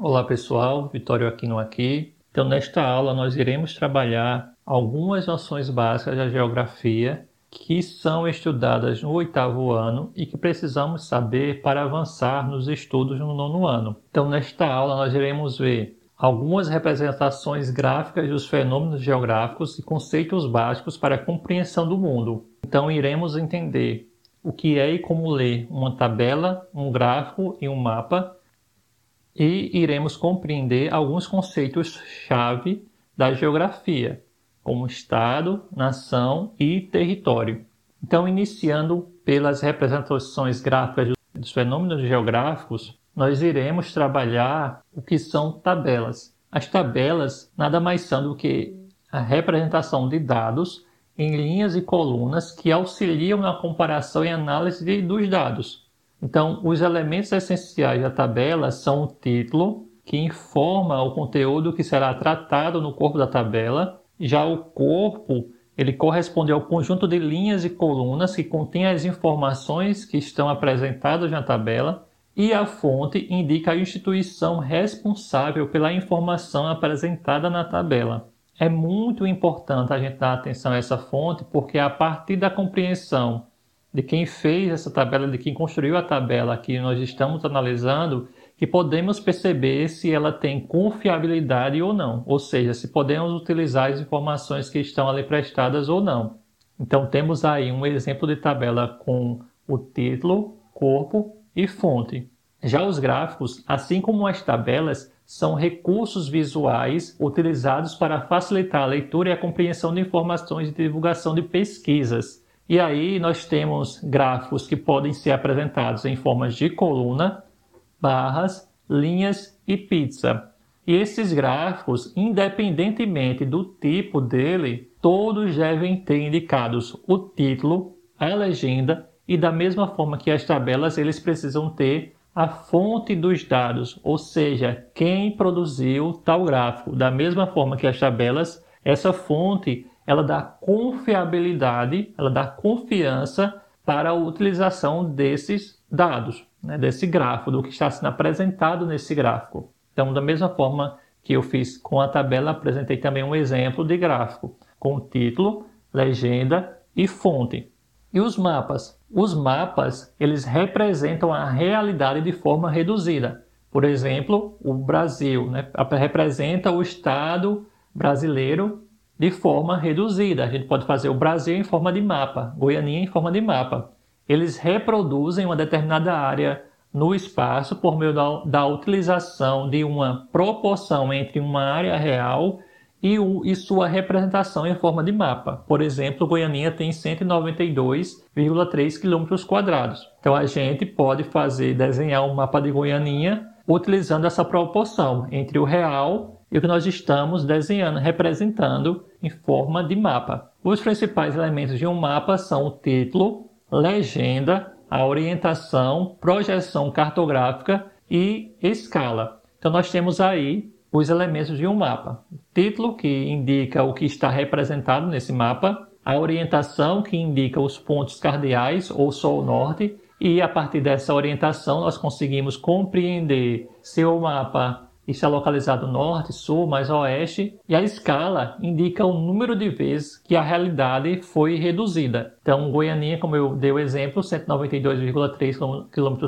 Olá pessoal, Vitório Aquino aqui. Então nesta aula nós iremos trabalhar algumas noções básicas da geografia que são estudadas no oitavo ano e que precisamos saber para avançar nos estudos no nono ano. Então nesta aula nós iremos ver algumas representações gráficas dos fenômenos geográficos e conceitos básicos para a compreensão do mundo. Então iremos entender o que é e como ler uma tabela, um gráfico e um mapa e iremos compreender alguns conceitos-chave da geografia, como Estado, nação e território. Então, iniciando pelas representações gráficas dos fenômenos geográficos, nós iremos trabalhar o que são tabelas. As tabelas nada mais são do que a representação de dados em linhas e colunas que auxiliam na comparação e análise dos dados. Então, os elementos essenciais da tabela são o título, que informa o conteúdo que será tratado no corpo da tabela. Já o corpo, ele corresponde ao conjunto de linhas e colunas que contém as informações que estão apresentadas na tabela. E a fonte indica a instituição responsável pela informação apresentada na tabela. É muito importante a gente dar atenção a essa fonte, porque a partir da compreensão de quem fez essa tabela, de quem construiu a tabela que nós estamos analisando, que podemos perceber se ela tem confiabilidade ou não, ou seja, se podemos utilizar as informações que estão ali prestadas ou não. Então temos aí um exemplo de tabela com o título, corpo e fonte. Já os gráficos, assim como as tabelas, são recursos visuais utilizados para facilitar a leitura e a compreensão de informações de divulgação de pesquisas. E aí nós temos gráficos que podem ser apresentados em formas de coluna, barras, linhas e pizza. E esses gráficos, independentemente do tipo dele, todos devem ter indicados o título, a legenda e da mesma forma que as tabelas, eles precisam ter a fonte dos dados, ou seja, quem produziu tal gráfico. Da mesma forma que as tabelas, essa fonte ela dá confiabilidade, ela dá confiança para a utilização desses dados, né, desse gráfico, do que está sendo apresentado nesse gráfico. Então, da mesma forma que eu fiz com a tabela, apresentei também um exemplo de gráfico com título, legenda e fonte. E os mapas? Os mapas, eles representam a realidade de forma reduzida. Por exemplo, o Brasil né, representa o Estado brasileiro de forma reduzida. A gente pode fazer o Brasil em forma de mapa, Goianinha em forma de mapa. Eles reproduzem uma determinada área no espaço por meio da, da utilização de uma proporção entre uma área real e, o, e sua representação em forma de mapa. Por exemplo, Goianinha tem 192,3 km. Então a gente pode fazer desenhar um mapa de Goianinha utilizando essa proporção entre o real e o que nós estamos desenhando, representando em forma de mapa. Os principais elementos de um mapa são o título, legenda, a orientação, projeção cartográfica e escala. Então nós temos aí os elementos de um mapa. O título, que indica o que está representado nesse mapa, a orientação, que indica os pontos cardeais ou sol-norte, e a partir dessa orientação nós conseguimos compreender se o mapa está localizado norte, sul, mais oeste, e a escala indica o número de vezes que a realidade foi reduzida. Então, Goianinha, como eu dei o exemplo, 192,3 km.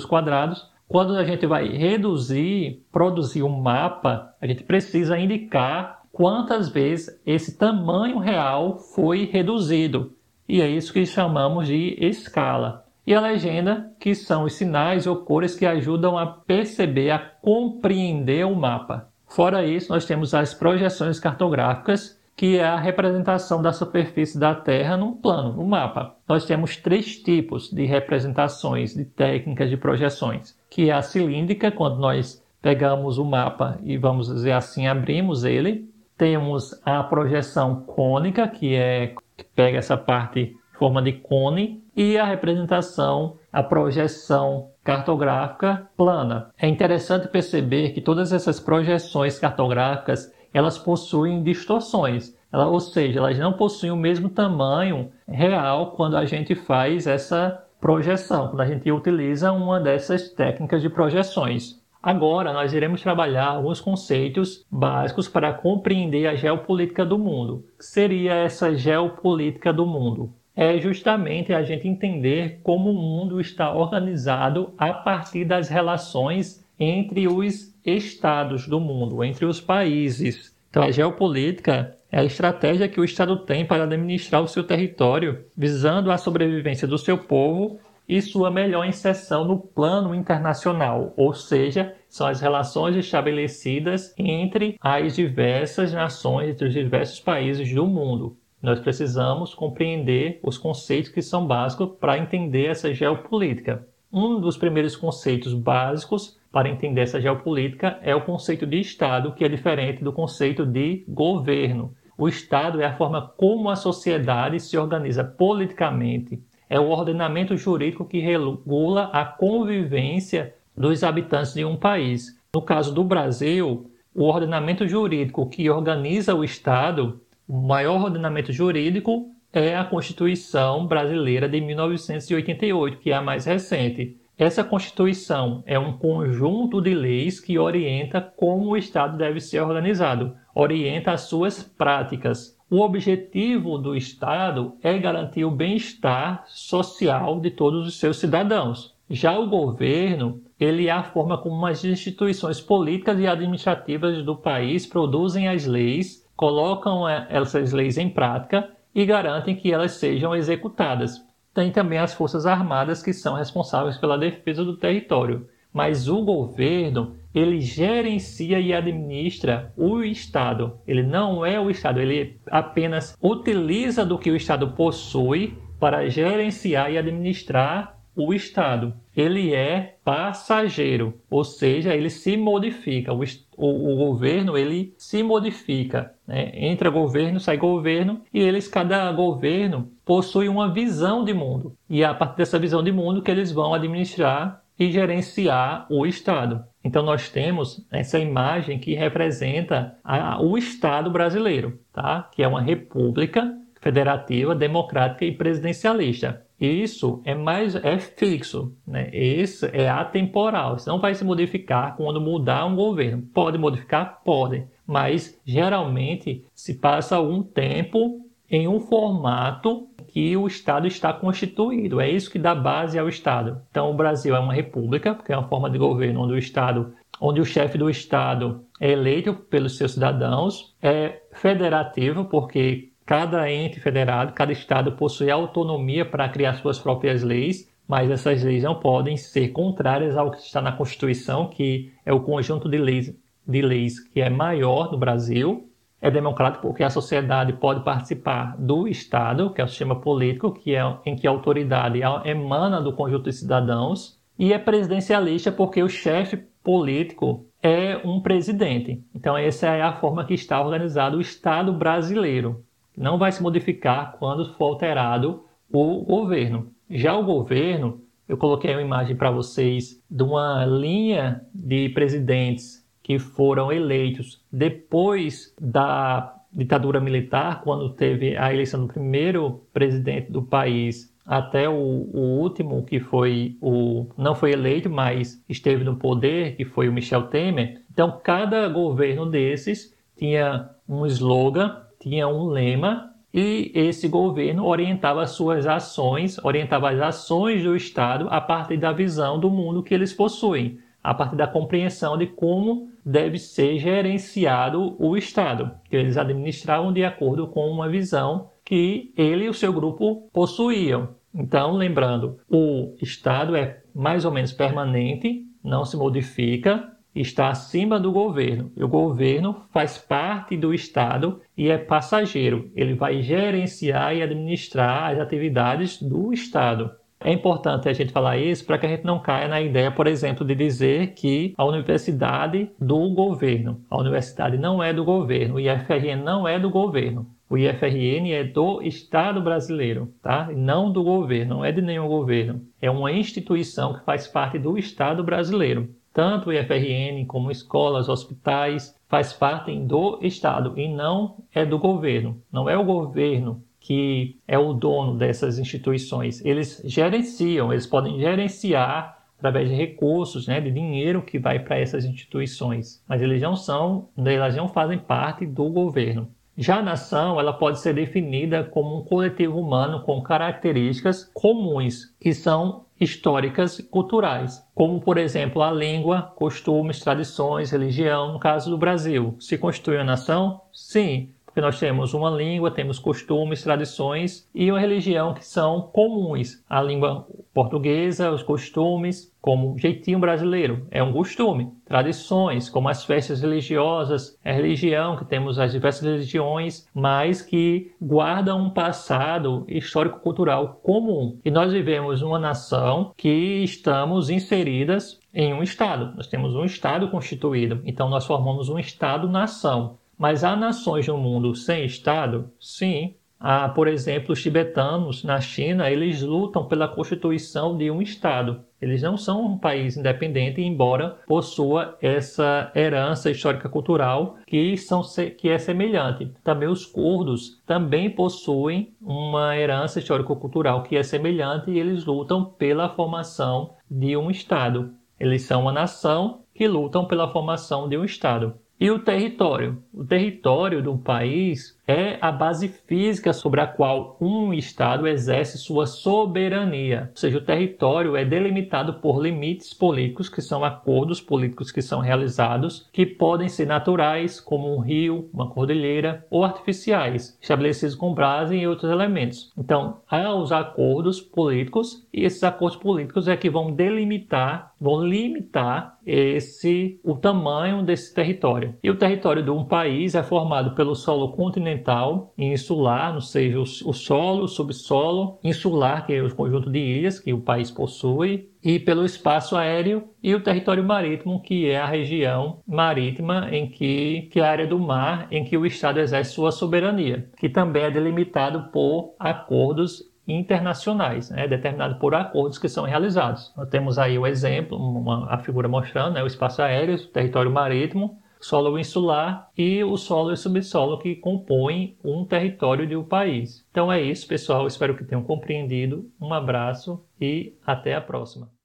Quando a gente vai reduzir, produzir um mapa, a gente precisa indicar quantas vezes esse tamanho real foi reduzido. E é isso que chamamos de escala e a legenda, que são os sinais ou cores que ajudam a perceber, a compreender o mapa. Fora isso, nós temos as projeções cartográficas, que é a representação da superfície da Terra num plano, no mapa. Nós temos três tipos de representações, de técnicas de projeções, que é a cilíndrica, quando nós pegamos o mapa e vamos dizer assim, abrimos ele. Temos a projeção cônica, que é que pega essa parte forma de cone e a representação, a projeção cartográfica plana. É interessante perceber que todas essas projeções cartográficas elas possuem distorções, ou seja, elas não possuem o mesmo tamanho real quando a gente faz essa projeção, quando a gente utiliza uma dessas técnicas de projeções. Agora nós iremos trabalhar alguns conceitos básicos para compreender a geopolítica do mundo. O que seria essa geopolítica do mundo? É justamente a gente entender como o mundo está organizado a partir das relações entre os estados do mundo, entre os países. Então, a geopolítica é a estratégia que o Estado tem para administrar o seu território, visando a sobrevivência do seu povo e sua melhor inserção no plano internacional, ou seja, são as relações estabelecidas entre as diversas nações, entre os diversos países do mundo. Nós precisamos compreender os conceitos que são básicos para entender essa geopolítica. Um dos primeiros conceitos básicos para entender essa geopolítica é o conceito de Estado, que é diferente do conceito de governo. O Estado é a forma como a sociedade se organiza politicamente, é o ordenamento jurídico que regula a convivência dos habitantes de um país. No caso do Brasil, o ordenamento jurídico que organiza o Estado, o maior ordenamento jurídico é a Constituição Brasileira de 1988, que é a mais recente. Essa Constituição é um conjunto de leis que orienta como o Estado deve ser organizado, orienta as suas práticas. O objetivo do Estado é garantir o bem-estar social de todos os seus cidadãos. Já o governo, ele é a forma como as instituições políticas e administrativas do país produzem as leis, colocam eh, essas leis em prática e garantem que elas sejam executadas. Tem também as Forças Armadas que são responsáveis pela defesa do território. Mas o governo, ele gerencia e administra o Estado. Ele não é o Estado, ele apenas utiliza do que o Estado possui para gerenciar e administrar o Estado. Ele é passageiro, ou seja, ele se modifica. O, o, o governo ele se modifica. Né? Entra governo, sai governo, e eles, cada governo, possui uma visão de mundo. E é a partir dessa visão de mundo que eles vão administrar e gerenciar o Estado. Então nós temos essa imagem que representa a, o Estado brasileiro, tá? que é uma república federativa, democrática e presidencialista. Isso é mais é fixo, né? Isso é atemporal. Isso não vai se modificar quando mudar um governo. Pode modificar, pode, mas geralmente se passa algum tempo em um formato que o Estado está constituído. É isso que dá base ao Estado. Então, o Brasil é uma república, porque é uma forma de governo onde o Estado, onde o chefe do Estado é eleito pelos seus cidadãos, é federativo, porque cada ente federado, cada Estado possui autonomia para criar suas próprias leis, mas essas leis não podem ser contrárias ao que está na Constituição, que é o conjunto de leis, de leis que é maior no Brasil é democrático porque a sociedade pode participar do Estado, que é o sistema político, que é em que a autoridade emana do conjunto de cidadãos, e é presidencialista porque o chefe político é um presidente. Então essa é a forma que está organizado o Estado brasileiro. Não vai se modificar quando for alterado o governo. Já o governo, eu coloquei uma imagem para vocês de uma linha de presidentes que foram eleitos depois da ditadura militar, quando teve a eleição do primeiro presidente do país até o, o, último que foi o não foi eleito, mas esteve no poder, que foi o Michel Temer. Então cada governo desses tinha um slogan, tinha um lema e esse governo orientava suas ações, orientava as ações do Estado a partir da visão do mundo que eles possuem a partir da compreensão de como deve ser gerenciado o Estado, que eles administravam de acordo com uma visão que ele e o seu grupo possuíam. Então, lembrando, o Estado é mais ou menos permanente, não se modifica, está acima do governo. O governo faz parte do Estado e é passageiro. Ele vai gerenciar e administrar as atividades do Estado. É importante a gente falar isso para que a gente não caia na ideia, por exemplo, de dizer que a universidade do governo. A universidade não é do governo, o IFRN não é do governo. O IFRN é do Estado brasileiro, tá? Não do governo, não é de nenhum governo. É uma instituição que faz parte do Estado brasileiro. Tanto o IFRN como escolas, hospitais, faz parte do Estado e não é do governo. Não é o governo que é o dono dessas instituições. Eles gerenciam, eles podem gerenciar através de recursos, né, de dinheiro que vai para essas instituições. Mas eles não são, elas não fazem parte do governo. Já a nação, ela pode ser definida como um coletivo humano com características comuns, que são históricas e culturais, como por exemplo a língua, costumes, tradições, religião, no caso do Brasil. Se constitui a nação? Sim, porque nós temos uma língua, temos costumes, tradições e uma religião que são comuns. A língua portuguesa, os costumes, como jeitinho brasileiro, é um costume. Tradições, como as festas religiosas, é religião, que temos as diversas religiões, mas que guardam um passado histórico-cultural comum. E nós vivemos uma nação que estamos inseridas em um Estado. Nós temos um Estado constituído, então nós formamos um Estado-nação. Mas há nações no mundo sem Estado? Sim. Há, por exemplo, os tibetanos na China, eles lutam pela constituição de um Estado. Eles não são um país independente, embora possua essa herança histórica cultural que, são, que é semelhante. Também os curdos também possuem uma herança histórico-cultural que é semelhante e eles lutam pela formação de um Estado. Eles são uma nação que lutam pela formação de um Estado. E o território? O território de um país é a base física sobre a qual um Estado exerce sua soberania. Ou seja, o território é delimitado por limites políticos, que são acordos políticos que são realizados, que podem ser naturais, como um rio, uma cordilheira, ou artificiais, estabelecidos com base em outros elementos. Então, há os acordos políticos, e esses acordos políticos é que vão delimitar, vão limitar esse o tamanho desse território. E o território de um país é formado pelo solo continental continental e insular, ou seja, o, solo, o subsolo, insular, que é o conjunto de ilhas que o país possui, e pelo espaço aéreo e o território marítimo, que é a região marítima em que, que é a área do mar em que o Estado exerce sua soberania, que também é delimitado por acordos internacionais, né, determinado por acordos que são realizados. Nós temos aí o exemplo, uma, a figura mostrando né, o espaço aéreo, o território marítimo, solo insular e o solo e subsolo que compõem um território de um país. Então é isso, pessoal. Espero que tenham compreendido. Um abraço e até a próxima.